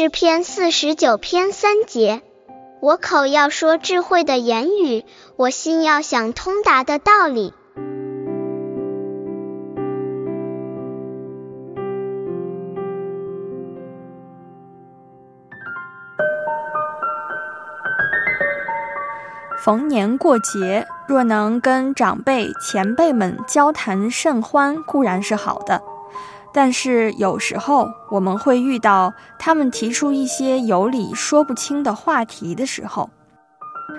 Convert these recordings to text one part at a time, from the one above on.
诗篇四十九篇三节，我口要说智慧的言语，我心要想通达的道理。逢年过节，若能跟长辈、前辈们交谈甚欢，固然是好的。但是有时候我们会遇到他们提出一些有理说不清的话题的时候，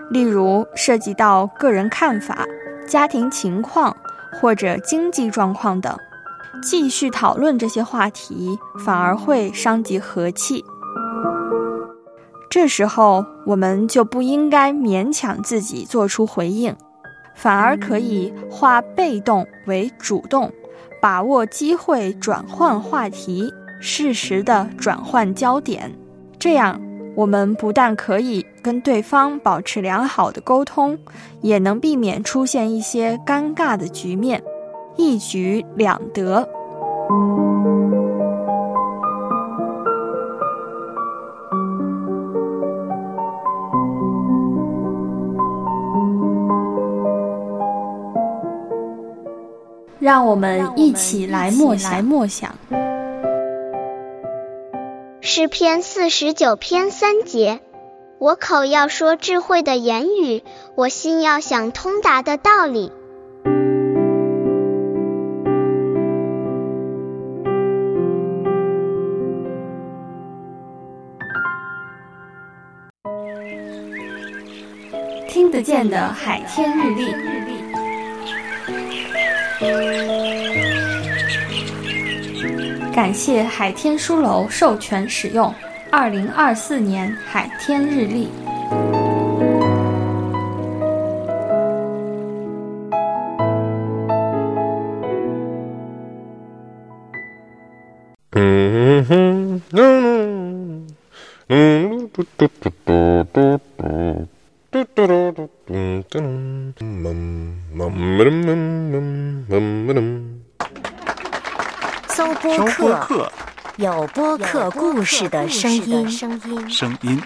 例如涉及到个人看法、家庭情况或者经济状况等，继续讨论这些话题反而会伤及和气。这时候我们就不应该勉强自己做出回应，反而可以化被动为主动。把握机会，转换话题，适时的转换焦点，这样我们不但可以跟对方保持良好的沟通，也能避免出现一些尴尬的局面，一举两得。让我们一起来默来。默想。诗篇四十九篇三节，我口要说智慧的言语，我心要想通达的道理。听得见的海天日历。感谢海天书楼授权使用二零二四年海天日历。嗯哼，嗯嗯，嘟嘟嘟嘟嘟嘟。搜播客，有播客故事的声音。声音。